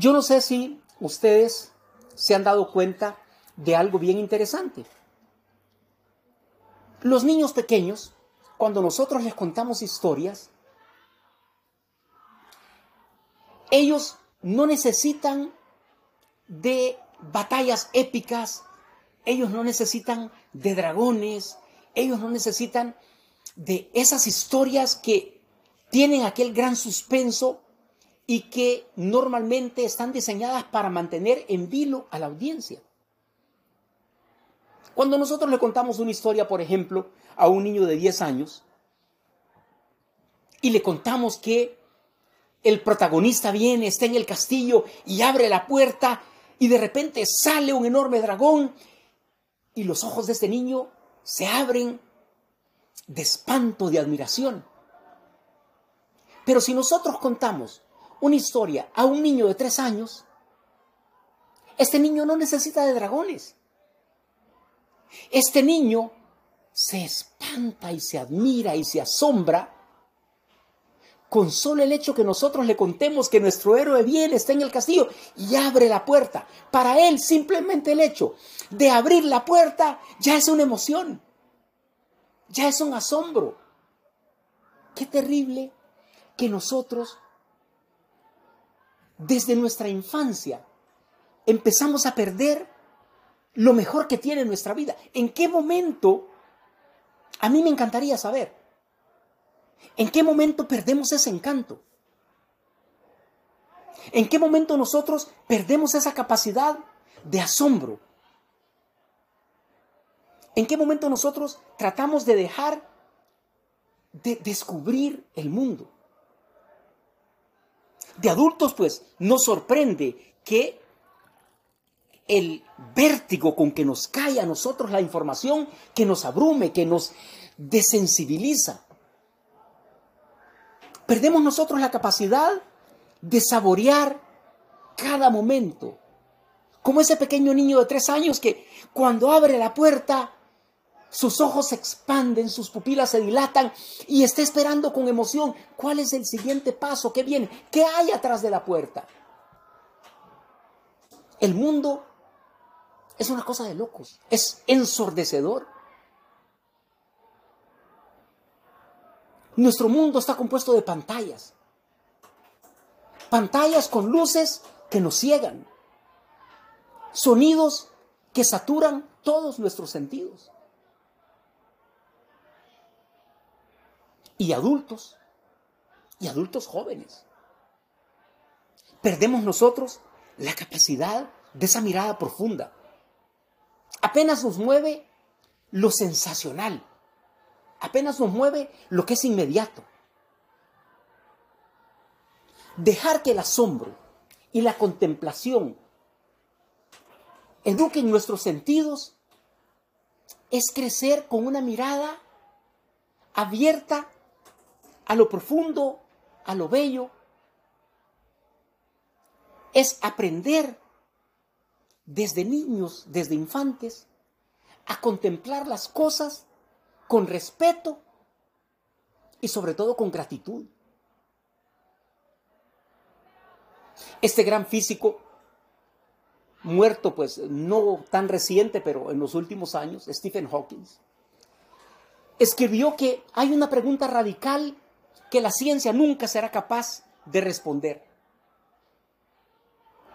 Yo no sé si ustedes se han dado cuenta de algo bien interesante. Los niños pequeños, cuando nosotros les contamos historias, ellos no necesitan de batallas épicas, ellos no necesitan de dragones, ellos no necesitan de esas historias que tienen aquel gran suspenso y que normalmente están diseñadas para mantener en vilo a la audiencia. Cuando nosotros le contamos una historia, por ejemplo, a un niño de 10 años, y le contamos que el protagonista viene, está en el castillo y abre la puerta y de repente sale un enorme dragón y los ojos de este niño se abren de espanto, de admiración. Pero si nosotros contamos una historia a un niño de tres años, este niño no necesita de dragones. Este niño se espanta y se admira y se asombra con solo el hecho que nosotros le contemos que nuestro héroe viene, está en el castillo y abre la puerta. Para él simplemente el hecho de abrir la puerta ya es una emoción, ya es un asombro. Qué terrible que nosotros desde nuestra infancia empezamos a perder lo mejor que tiene nuestra vida. ¿En qué momento? A mí me encantaría saber. ¿En qué momento perdemos ese encanto? ¿En qué momento nosotros perdemos esa capacidad de asombro? ¿En qué momento nosotros tratamos de dejar de descubrir el mundo? De adultos, pues, nos sorprende que el vértigo con que nos cae a nosotros la información, que nos abrume, que nos desensibiliza, Perdemos nosotros la capacidad de saborear cada momento. Como ese pequeño niño de tres años que cuando abre la puerta, sus ojos se expanden, sus pupilas se dilatan y está esperando con emoción cuál es el siguiente paso, qué viene, qué hay atrás de la puerta. El mundo es una cosa de locos, es ensordecedor. Nuestro mundo está compuesto de pantallas. Pantallas con luces que nos ciegan. Sonidos que saturan todos nuestros sentidos. Y adultos, y adultos jóvenes. Perdemos nosotros la capacidad de esa mirada profunda. Apenas nos mueve lo sensacional, apenas nos mueve lo que es inmediato. Dejar que el asombro y la contemplación eduquen nuestros sentidos es crecer con una mirada abierta a lo profundo, a lo bello. Es aprender desde niños, desde infantes, a contemplar las cosas con respeto y sobre todo con gratitud. Este gran físico, muerto pues no tan reciente, pero en los últimos años, Stephen Hawking, escribió que hay una pregunta radical que la ciencia nunca será capaz de responder.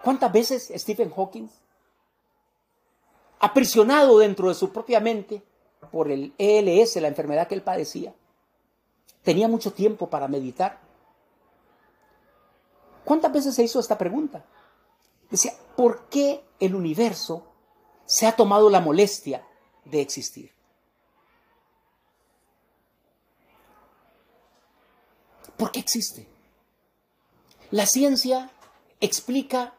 ¿Cuántas veces Stephen Hawking, aprisionado dentro de su propia mente, por el ELS, la enfermedad que él padecía. Tenía mucho tiempo para meditar. ¿Cuántas veces se hizo esta pregunta? Decía, ¿por qué el universo se ha tomado la molestia de existir? ¿Por qué existe? La ciencia explica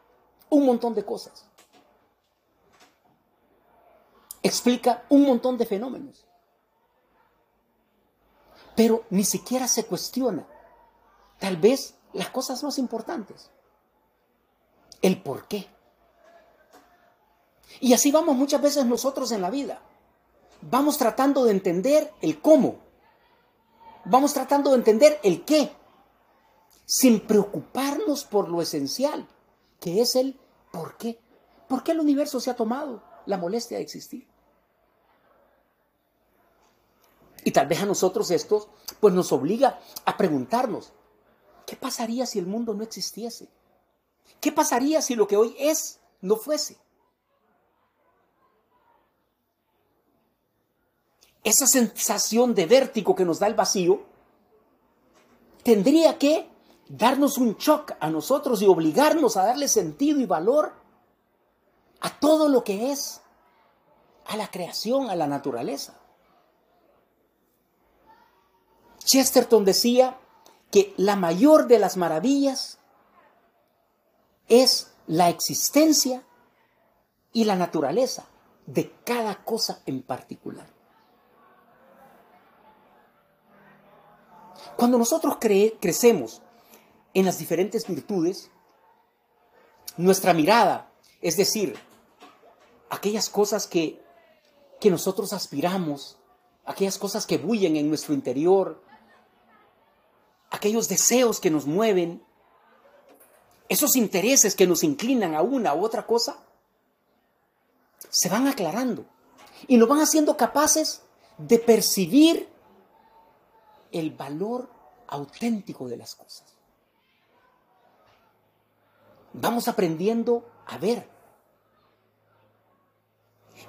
un montón de cosas explica un montón de fenómenos. Pero ni siquiera se cuestiona, tal vez, las cosas más importantes. El por qué. Y así vamos muchas veces nosotros en la vida. Vamos tratando de entender el cómo. Vamos tratando de entender el qué. Sin preocuparnos por lo esencial, que es el por qué. ¿Por qué el universo se ha tomado la molestia de existir? Y tal vez a nosotros esto pues nos obliga a preguntarnos, ¿qué pasaría si el mundo no existiese? ¿Qué pasaría si lo que hoy es no fuese? Esa sensación de vértigo que nos da el vacío tendría que darnos un shock a nosotros y obligarnos a darle sentido y valor a todo lo que es, a la creación, a la naturaleza. Chesterton decía que la mayor de las maravillas es la existencia y la naturaleza de cada cosa en particular. Cuando nosotros crecemos en las diferentes virtudes, nuestra mirada, es decir, aquellas cosas que, que nosotros aspiramos, aquellas cosas que bullen en nuestro interior, aquellos deseos que nos mueven, esos intereses que nos inclinan a una u otra cosa, se van aclarando y nos van haciendo capaces de percibir el valor auténtico de las cosas. Vamos aprendiendo a ver.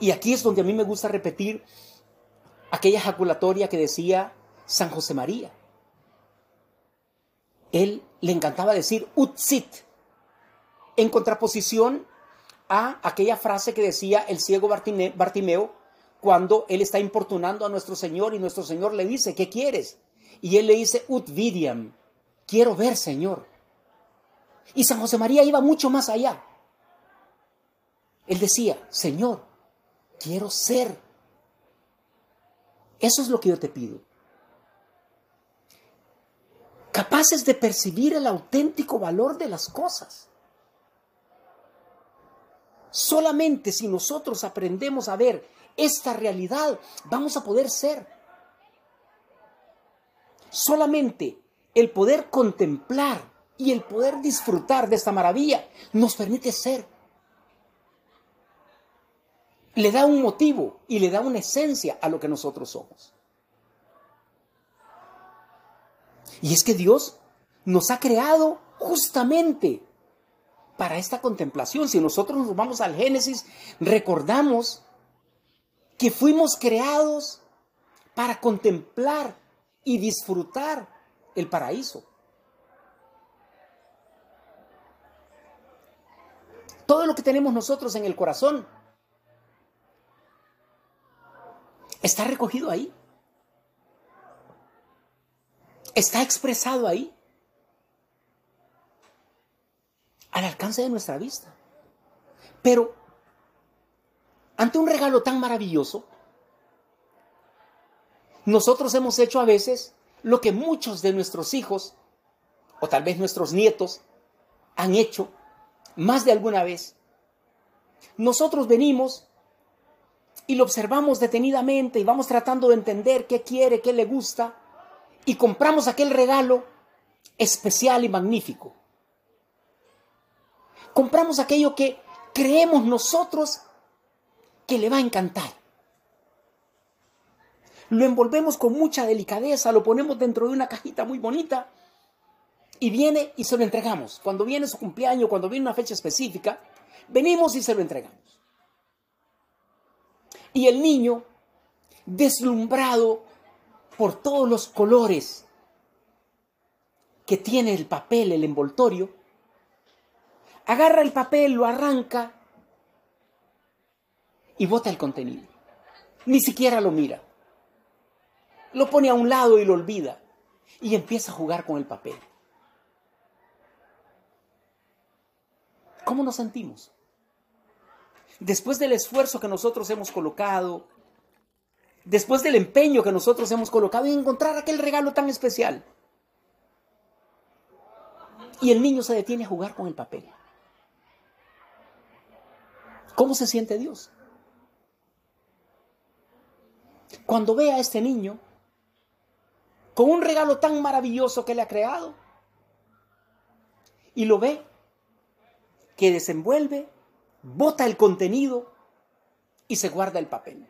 Y aquí es donde a mí me gusta repetir aquella ejaculatoria que decía San José María él le encantaba decir utsit, en contraposición a aquella frase que decía el ciego Bartimeo cuando él está importunando a nuestro Señor y nuestro Señor le dice, ¿qué quieres? Y él le dice, ut vidiam, quiero ver, Señor. Y San José María iba mucho más allá. Él decía, Señor, quiero ser. Eso es lo que yo te pido capaces de percibir el auténtico valor de las cosas. Solamente si nosotros aprendemos a ver esta realidad, vamos a poder ser. Solamente el poder contemplar y el poder disfrutar de esta maravilla nos permite ser. Le da un motivo y le da una esencia a lo que nosotros somos. Y es que Dios nos ha creado justamente para esta contemplación. Si nosotros nos vamos al Génesis, recordamos que fuimos creados para contemplar y disfrutar el paraíso. Todo lo que tenemos nosotros en el corazón está recogido ahí. Está expresado ahí, al alcance de nuestra vista. Pero, ante un regalo tan maravilloso, nosotros hemos hecho a veces lo que muchos de nuestros hijos, o tal vez nuestros nietos, han hecho más de alguna vez. Nosotros venimos y lo observamos detenidamente y vamos tratando de entender qué quiere, qué le gusta, y compramos aquel regalo especial y magnífico. Compramos aquello que creemos nosotros que le va a encantar. Lo envolvemos con mucha delicadeza, lo ponemos dentro de una cajita muy bonita y viene y se lo entregamos. Cuando viene su cumpleaños, cuando viene una fecha específica, venimos y se lo entregamos. Y el niño, deslumbrado por todos los colores que tiene el papel, el envoltorio, agarra el papel, lo arranca y bota el contenido. Ni siquiera lo mira. Lo pone a un lado y lo olvida y empieza a jugar con el papel. ¿Cómo nos sentimos? Después del esfuerzo que nosotros hemos colocado, después del empeño que nosotros hemos colocado en encontrar aquel regalo tan especial. Y el niño se detiene a jugar con el papel. ¿Cómo se siente Dios? Cuando ve a este niño con un regalo tan maravilloso que le ha creado y lo ve que desenvuelve, bota el contenido y se guarda el papel.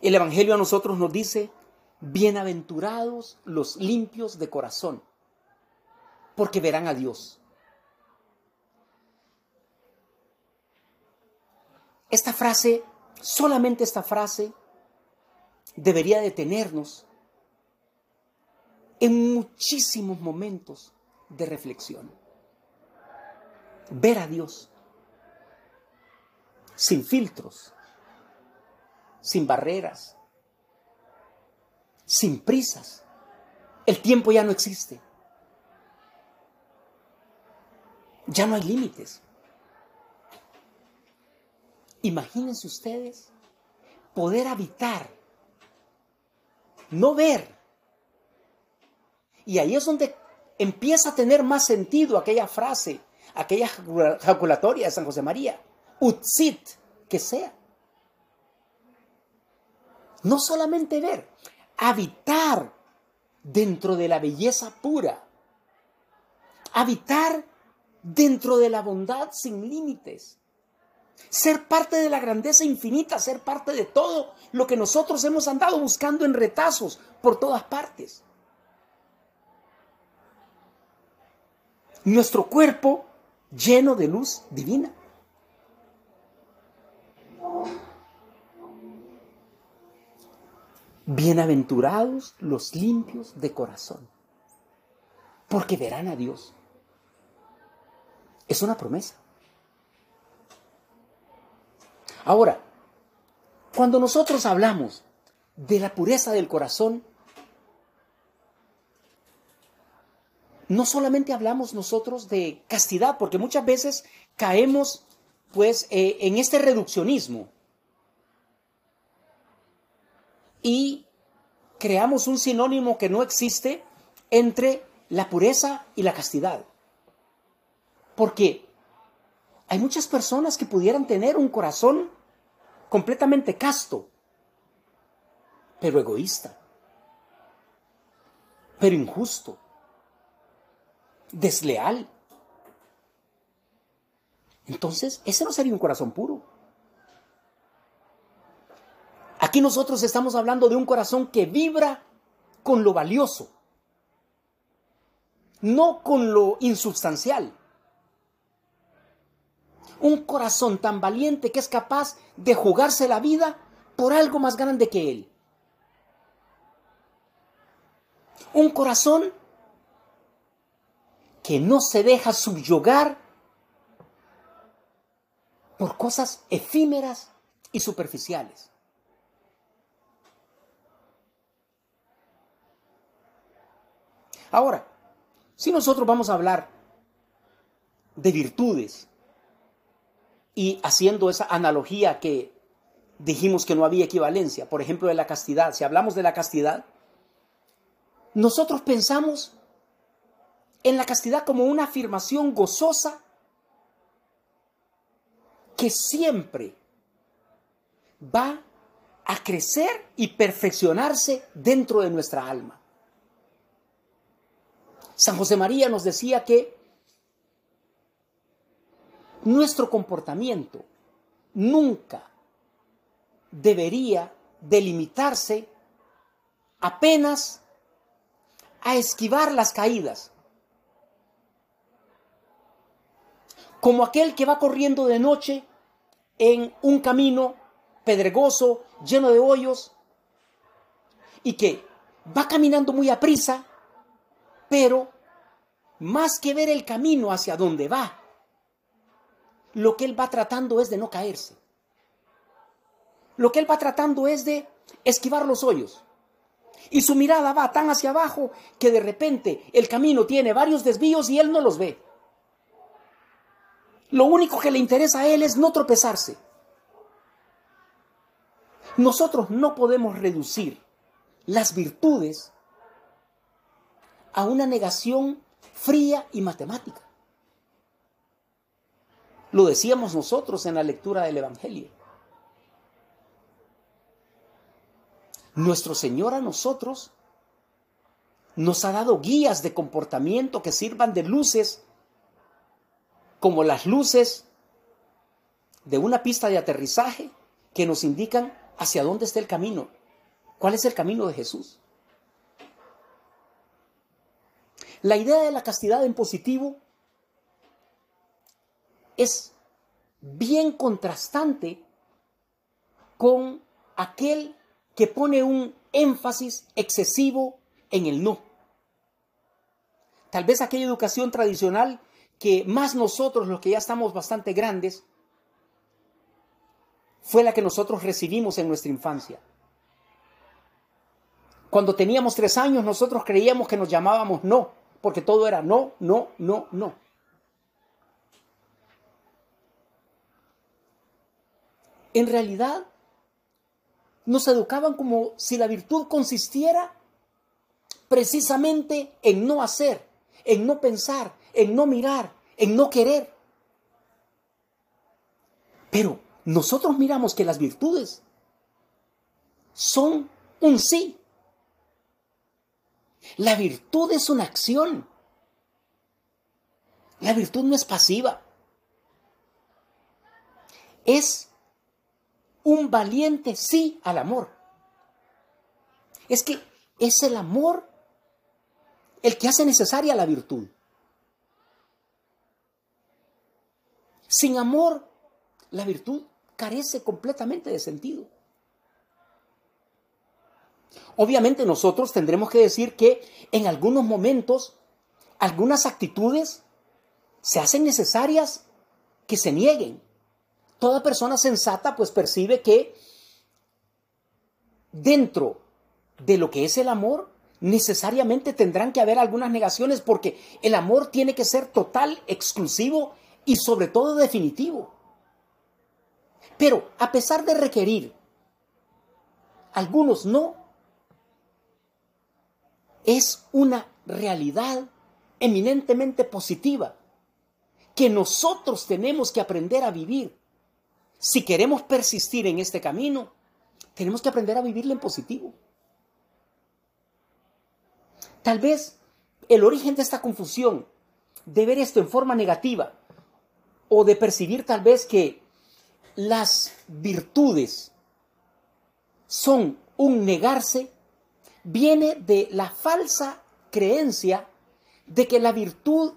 El Evangelio a nosotros nos dice, bienaventurados los limpios de corazón, porque verán a Dios. Esta frase, solamente esta frase, debería detenernos en muchísimos momentos de reflexión. Ver a Dios sin filtros, sin barreras, sin prisas. El tiempo ya no existe. Ya no hay límites. Imagínense ustedes poder habitar, no ver. Y ahí es donde empieza a tener más sentido aquella frase, aquella jaculatoria de San José María. Utsit, que sea. No solamente ver, habitar dentro de la belleza pura. Habitar dentro de la bondad sin límites. Ser parte de la grandeza infinita, ser parte de todo lo que nosotros hemos andado buscando en retazos por todas partes. Nuestro cuerpo lleno de luz divina. Bienaventurados los limpios de corazón, porque verán a Dios. Es una promesa. Ahora, cuando nosotros hablamos de la pureza del corazón, no solamente hablamos nosotros de castidad, porque muchas veces caemos pues eh, en este reduccionismo y creamos un sinónimo que no existe entre la pureza y la castidad. Porque hay muchas personas que pudieran tener un corazón completamente casto, pero egoísta, pero injusto, desleal. Entonces, ese no sería un corazón puro. Aquí nosotros estamos hablando de un corazón que vibra con lo valioso, no con lo insubstancial. Un corazón tan valiente que es capaz de jugarse la vida por algo más grande que él. Un corazón que no se deja subyugar por cosas efímeras y superficiales. Ahora, si nosotros vamos a hablar de virtudes y haciendo esa analogía que dijimos que no había equivalencia, por ejemplo, de la castidad, si hablamos de la castidad, nosotros pensamos en la castidad como una afirmación gozosa que siempre va a crecer y perfeccionarse dentro de nuestra alma. San José María nos decía que nuestro comportamiento nunca debería delimitarse apenas a esquivar las caídas. Como aquel que va corriendo de noche en un camino pedregoso, lleno de hoyos, y que va caminando muy a prisa, pero más que ver el camino hacia donde va, lo que él va tratando es de no caerse. Lo que él va tratando es de esquivar los hoyos. Y su mirada va tan hacia abajo que de repente el camino tiene varios desvíos y él no los ve. Lo único que le interesa a él es no tropezarse. Nosotros no podemos reducir las virtudes a una negación fría y matemática. Lo decíamos nosotros en la lectura del Evangelio. Nuestro Señor a nosotros nos ha dado guías de comportamiento que sirvan de luces, como las luces de una pista de aterrizaje que nos indican hacia dónde está el camino, cuál es el camino de Jesús. La idea de la castidad en positivo es bien contrastante con aquel que pone un énfasis excesivo en el no. Tal vez aquella educación tradicional que más nosotros, los que ya estamos bastante grandes, fue la que nosotros recibimos en nuestra infancia. Cuando teníamos tres años nosotros creíamos que nos llamábamos no, porque todo era no, no, no, no. En realidad, nos educaban como si la virtud consistiera precisamente en no hacer, en no pensar, en no mirar, en no querer. Pero nosotros miramos que las virtudes son un sí. La virtud es una acción. La virtud no es pasiva. Es un valiente sí al amor. Es que es el amor el que hace necesaria la virtud. Sin amor, la virtud carece completamente de sentido. Obviamente nosotros tendremos que decir que en algunos momentos algunas actitudes se hacen necesarias que se nieguen. Toda persona sensata pues percibe que dentro de lo que es el amor necesariamente tendrán que haber algunas negaciones porque el amor tiene que ser total, exclusivo y sobre todo definitivo. Pero a pesar de requerir algunos no, es una realidad eminentemente positiva que nosotros tenemos que aprender a vivir. Si queremos persistir en este camino, tenemos que aprender a vivirlo en positivo. Tal vez el origen de esta confusión, de ver esto en forma negativa, o de percibir tal vez que las virtudes son un negarse, viene de la falsa creencia de que la virtud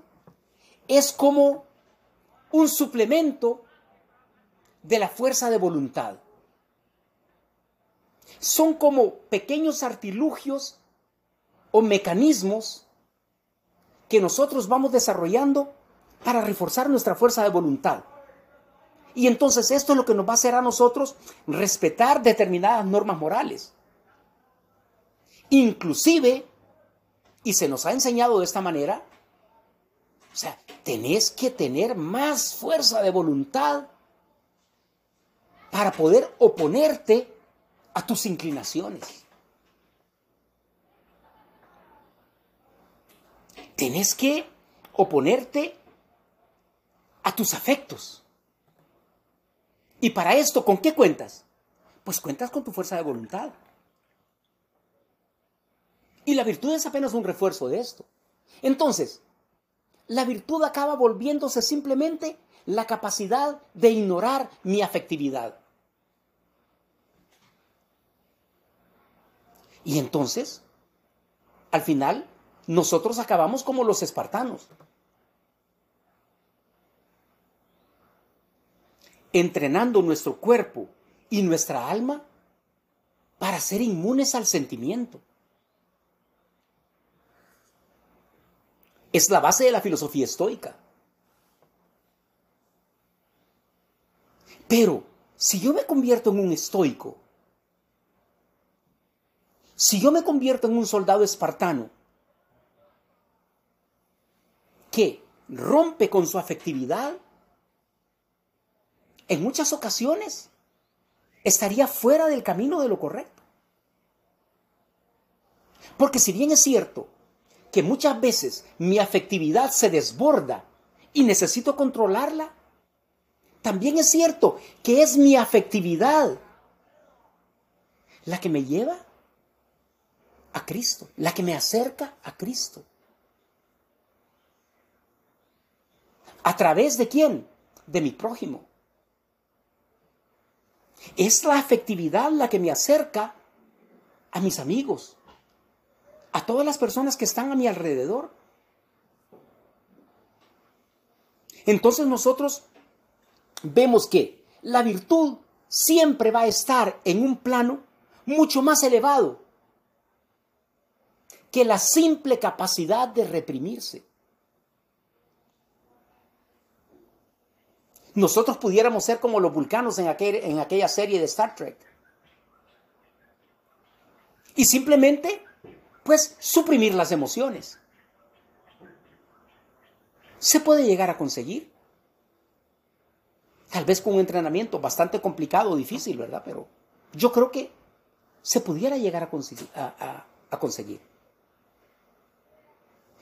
es como un suplemento de la fuerza de voluntad. Son como pequeños artilugios o mecanismos que nosotros vamos desarrollando para reforzar nuestra fuerza de voluntad. Y entonces esto es lo que nos va a hacer a nosotros respetar determinadas normas morales. Inclusive, y se nos ha enseñado de esta manera, o sea, tenés que tener más fuerza de voluntad para poder oponerte a tus inclinaciones. Tenés que oponerte a tus afectos. Y para esto, ¿con qué cuentas? Pues cuentas con tu fuerza de voluntad. Y la virtud es apenas un refuerzo de esto. Entonces, la virtud acaba volviéndose simplemente la capacidad de ignorar mi afectividad. Y entonces, al final, nosotros acabamos como los espartanos. entrenando nuestro cuerpo y nuestra alma para ser inmunes al sentimiento. Es la base de la filosofía estoica. Pero si yo me convierto en un estoico, si yo me convierto en un soldado espartano que rompe con su afectividad, en muchas ocasiones estaría fuera del camino de lo correcto. Porque si bien es cierto que muchas veces mi afectividad se desborda y necesito controlarla, también es cierto que es mi afectividad la que me lleva a Cristo, la que me acerca a Cristo. ¿A través de quién? De mi prójimo. Es la afectividad la que me acerca a mis amigos, a todas las personas que están a mi alrededor. Entonces nosotros vemos que la virtud siempre va a estar en un plano mucho más elevado que la simple capacidad de reprimirse. Nosotros pudiéramos ser como los vulcanos en, en aquella serie de Star Trek. Y simplemente, pues, suprimir las emociones. Se puede llegar a conseguir. Tal vez con un entrenamiento bastante complicado difícil, ¿verdad? Pero yo creo que se pudiera llegar a conseguir, a conseguir.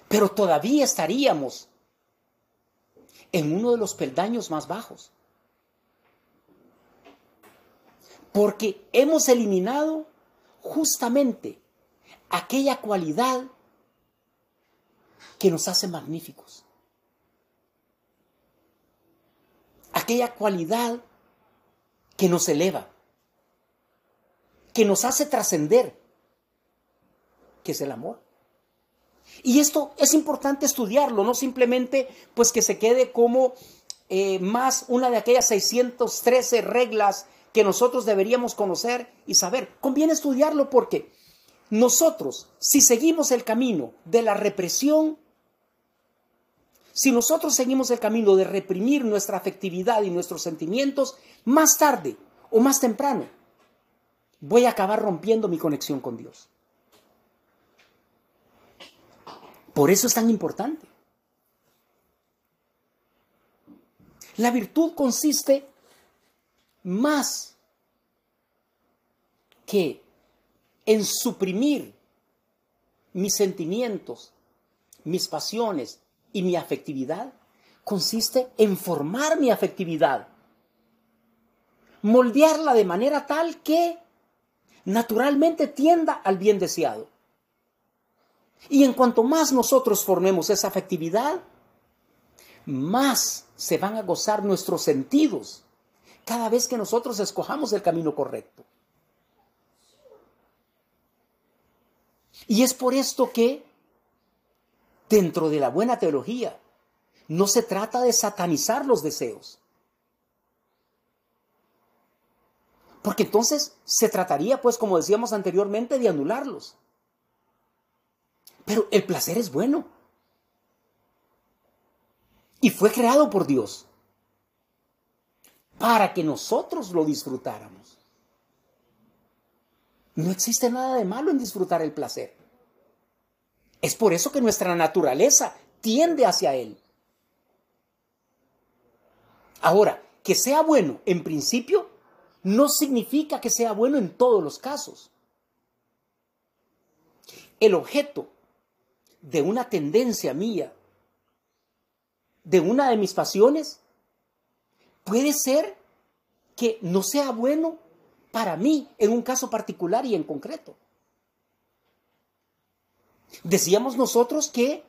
Pero todavía estaríamos en uno de los peldaños más bajos. Porque hemos eliminado justamente aquella cualidad que nos hace magníficos. Aquella cualidad que nos eleva, que nos hace trascender, que es el amor. Y esto es importante estudiarlo, no simplemente pues que se quede como eh, más una de aquellas 613 reglas que nosotros deberíamos conocer y saber. Conviene estudiarlo porque nosotros, si seguimos el camino de la represión, si nosotros seguimos el camino de reprimir nuestra afectividad y nuestros sentimientos, más tarde o más temprano voy a acabar rompiendo mi conexión con Dios. Por eso es tan importante. La virtud consiste más que en suprimir mis sentimientos, mis pasiones y mi afectividad, consiste en formar mi afectividad, moldearla de manera tal que naturalmente tienda al bien deseado. Y en cuanto más nosotros formemos esa afectividad, más se van a gozar nuestros sentidos cada vez que nosotros escojamos el camino correcto. Y es por esto que dentro de la buena teología no se trata de satanizar los deseos. Porque entonces se trataría, pues como decíamos anteriormente, de anularlos. Pero el placer es bueno. Y fue creado por Dios para que nosotros lo disfrutáramos. No existe nada de malo en disfrutar el placer. Es por eso que nuestra naturaleza tiende hacia él. Ahora, que sea bueno en principio no significa que sea bueno en todos los casos. El objeto de una tendencia mía, de una de mis pasiones, puede ser que no sea bueno para mí en un caso particular y en concreto. Decíamos nosotros que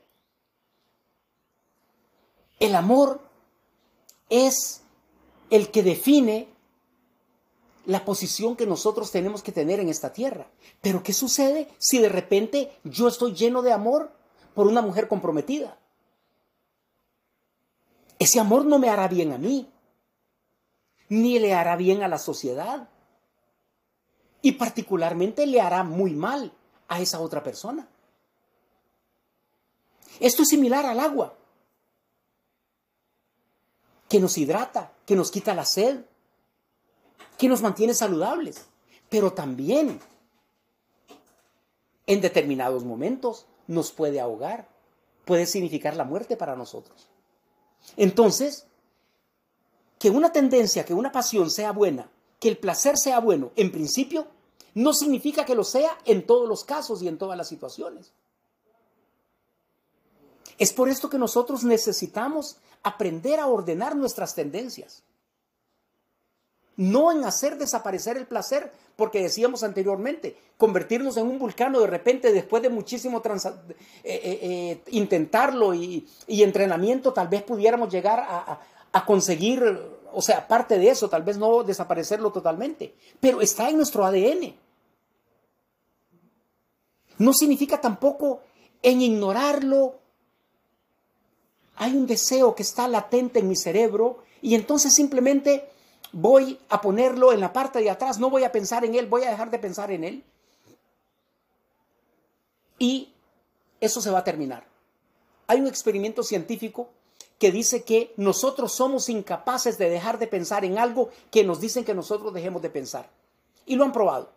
el amor es el que define la posición que nosotros tenemos que tener en esta tierra. Pero ¿qué sucede si de repente yo estoy lleno de amor por una mujer comprometida. Ese amor no me hará bien a mí, ni le hará bien a la sociedad. Y particularmente le hará muy mal a esa otra persona. Esto es similar al agua, que nos hidrata, que nos quita la sed, que nos mantiene saludables, pero también en determinados momentos nos puede ahogar, puede significar la muerte para nosotros. Entonces, que una tendencia, que una pasión sea buena, que el placer sea bueno, en principio, no significa que lo sea en todos los casos y en todas las situaciones. Es por esto que nosotros necesitamos aprender a ordenar nuestras tendencias. no en hacer desaparecer el placer, porque decíamos anteriormente, convertirnos en un vulcano de repente después de muchísimo eh, eh, eh, intentarlo y, entrenamiento, tal vez pudiéramos llegar a, a conseguir, o sea, parte de eso, tal vez no desaparecerlo totalmente, pero está en nuestro ADN. No significa tampoco en ignorarlo. Hay un deseo que está latente en mi cerebro y entonces simplemente voy a ponerlo en la parte de atrás, no voy a pensar en él, voy a dejar de pensar en él. Y eso se va a terminar. Hay un experimento científico que dice que nosotros somos incapaces de dejar de pensar en algo que nos dicen que nosotros dejemos de pensar. Y lo han probado.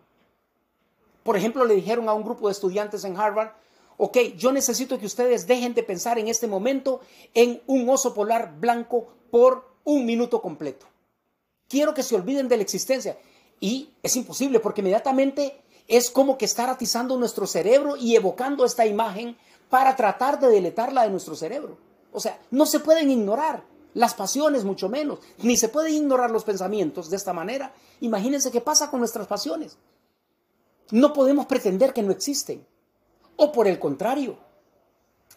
Por ejemplo, le dijeron a un grupo de estudiantes en Harvard, ok, yo necesito que ustedes dejen de pensar en este momento en un oso polar blanco por un minuto completo quiero que se olviden de la existencia. Y es imposible porque inmediatamente es como que estar atizando nuestro cerebro y evocando esta imagen para tratar de deletarla de nuestro cerebro. O sea, no se pueden ignorar las pasiones, mucho menos, ni se pueden ignorar los pensamientos de esta manera. Imagínense qué pasa con nuestras pasiones. No podemos pretender que no existen. O por el contrario,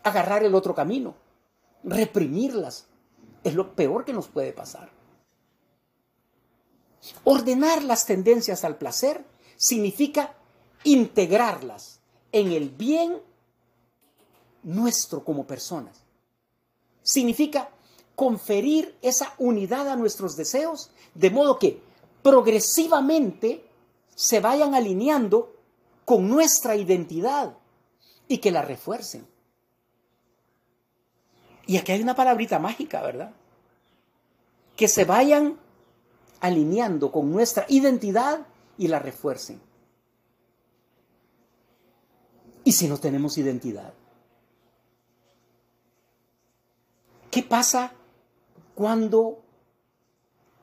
agarrar el otro camino, reprimirlas. Es lo peor que nos puede pasar. Ordenar las tendencias al placer significa integrarlas en el bien nuestro como personas. Significa conferir esa unidad a nuestros deseos de modo que progresivamente se vayan alineando con nuestra identidad y que la refuercen. Y aquí hay una palabrita mágica, ¿verdad? Que se vayan alineando con nuestra identidad y la refuercen. ¿Y si no tenemos identidad? ¿Qué pasa cuando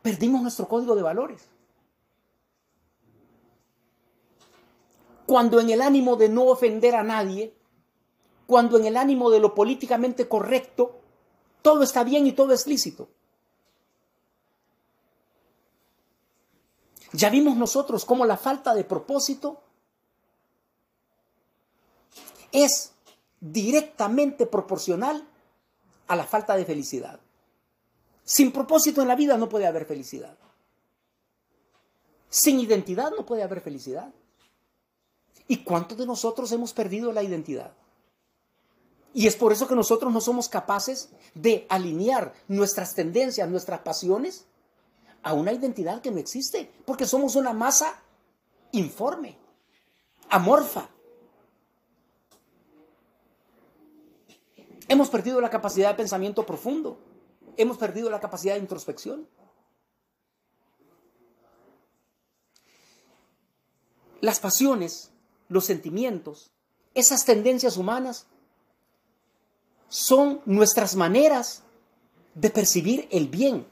perdimos nuestro código de valores? Cuando en el ánimo de no ofender a nadie, cuando en el ánimo de lo políticamente correcto, todo está bien y todo es lícito. Ya vimos nosotros cómo la falta de propósito es directamente proporcional a la falta de felicidad. Sin propósito en la vida no puede haber felicidad. Sin identidad no puede haber felicidad. ¿Y cuántos de nosotros hemos perdido la identidad? Y es por eso que nosotros no somos capaces de alinear nuestras tendencias, nuestras pasiones a una identidad que no existe, porque somos una masa informe, amorfa. Hemos perdido la capacidad de pensamiento profundo, hemos perdido la capacidad de introspección. Las pasiones, los sentimientos, esas tendencias humanas son nuestras maneras de percibir el bien,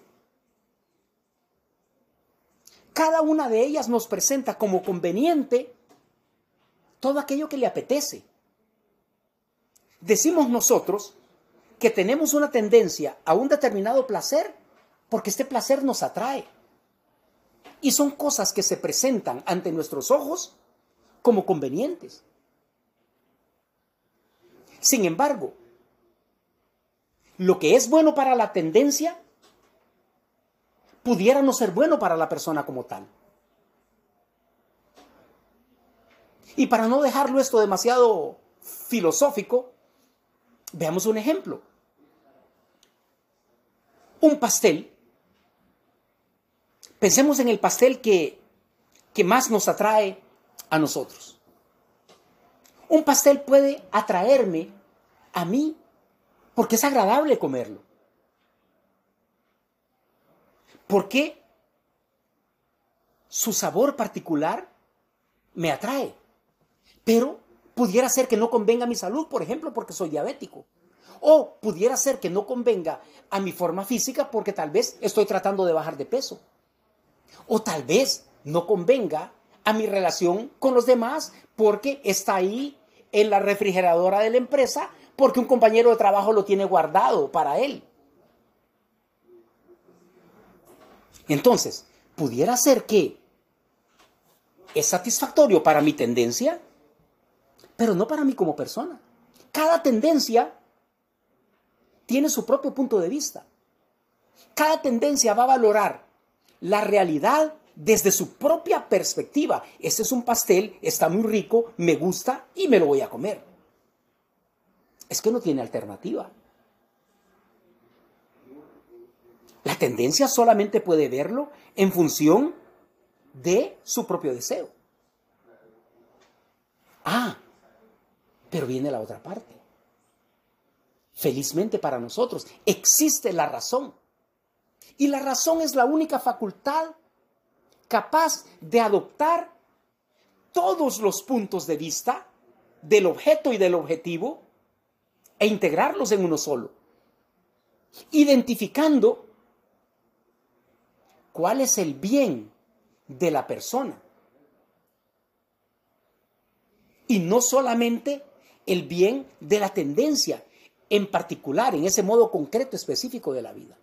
cada una de ellas nos presenta como conveniente todo aquello que le apetece. Decimos nosotros que tenemos una tendencia a un determinado placer porque este placer nos atrae. Y son cosas que se presentan ante nuestros ojos como convenientes. Sin embargo, lo que es bueno para la tendencia pudiera no ser bueno para la persona como tal. Y para no dejarlo esto demasiado filosófico, veamos un ejemplo. Un pastel. Pensemos en el pastel que, que más nos atrae a nosotros. Un pastel puede atraerme a mí porque es agradable comerlo. ¿Por qué? Su sabor particular me atrae. Pero pudiera ser que no convenga a mi salud, por ejemplo, porque soy diabético. O pudiera ser que no convenga a mi forma física porque tal vez estoy tratando de bajar de peso. O tal vez no convenga a mi relación con los demás porque está ahí en la refrigeradora de la empresa porque un compañero de trabajo lo tiene guardado para él. Entonces, pudiera ser que es satisfactorio para mi tendencia, pero no para mí como persona. Cada tendencia tiene su propio punto de vista. Cada tendencia va a valorar la realidad desde su propia perspectiva. Este es un pastel, está muy rico, me gusta y me lo voy a comer. Es que no tiene alternativa. La tendencia solamente puede verlo en función de su propio deseo. Ah, pero viene la otra parte. Felizmente para nosotros existe la razón. Y la razón es la única facultad capaz de adoptar todos los puntos de vista del objeto y del objetivo e integrarlos en uno solo, identificando cuál es el bien de la persona. Y no solamente el bien de la tendencia, en particular, en ese modo concreto específico de la vida.